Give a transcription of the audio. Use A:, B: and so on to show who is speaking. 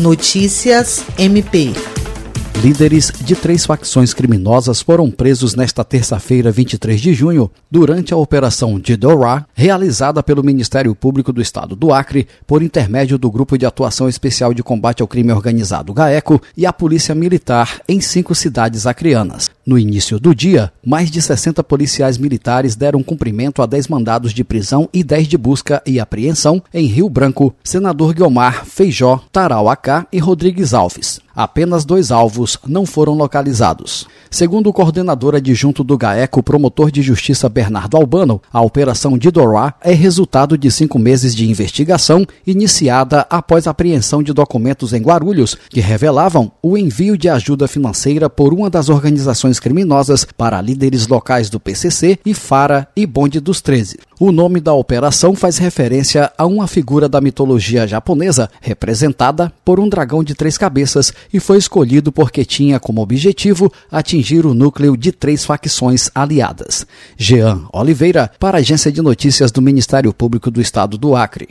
A: Notícias MP.
B: Líderes de três facções criminosas foram presos nesta terça-feira, 23 de junho, durante a Operação Didorá, realizada pelo Ministério Público do Estado do Acre, por intermédio do Grupo de Atuação Especial de Combate ao Crime Organizado GAECO e a Polícia Militar em cinco cidades acreanas. No início do dia, mais de 60 policiais militares deram cumprimento a 10 mandados de prisão e 10 de busca e apreensão em Rio Branco, Senador Guilmar, Feijó, Tarauacá e Rodrigues Alves. Apenas dois alvos não foram localizados. Segundo o coordenador adjunto do GAECO, promotor de justiça Bernardo Albano, a operação Didorá é resultado de cinco meses de investigação iniciada após a apreensão de documentos em Guarulhos que revelavam o envio de ajuda financeira por uma das organizações criminosas para líderes locais do PCC e Fara e Bonde dos 13. O nome da operação faz referência a uma figura da mitologia japonesa representada por um dragão de três cabeças e foi escolhido porque tinha como objetivo atingir o núcleo de três facções aliadas. Jean Oliveira, para a Agência de Notícias do Ministério Público do Estado do Acre.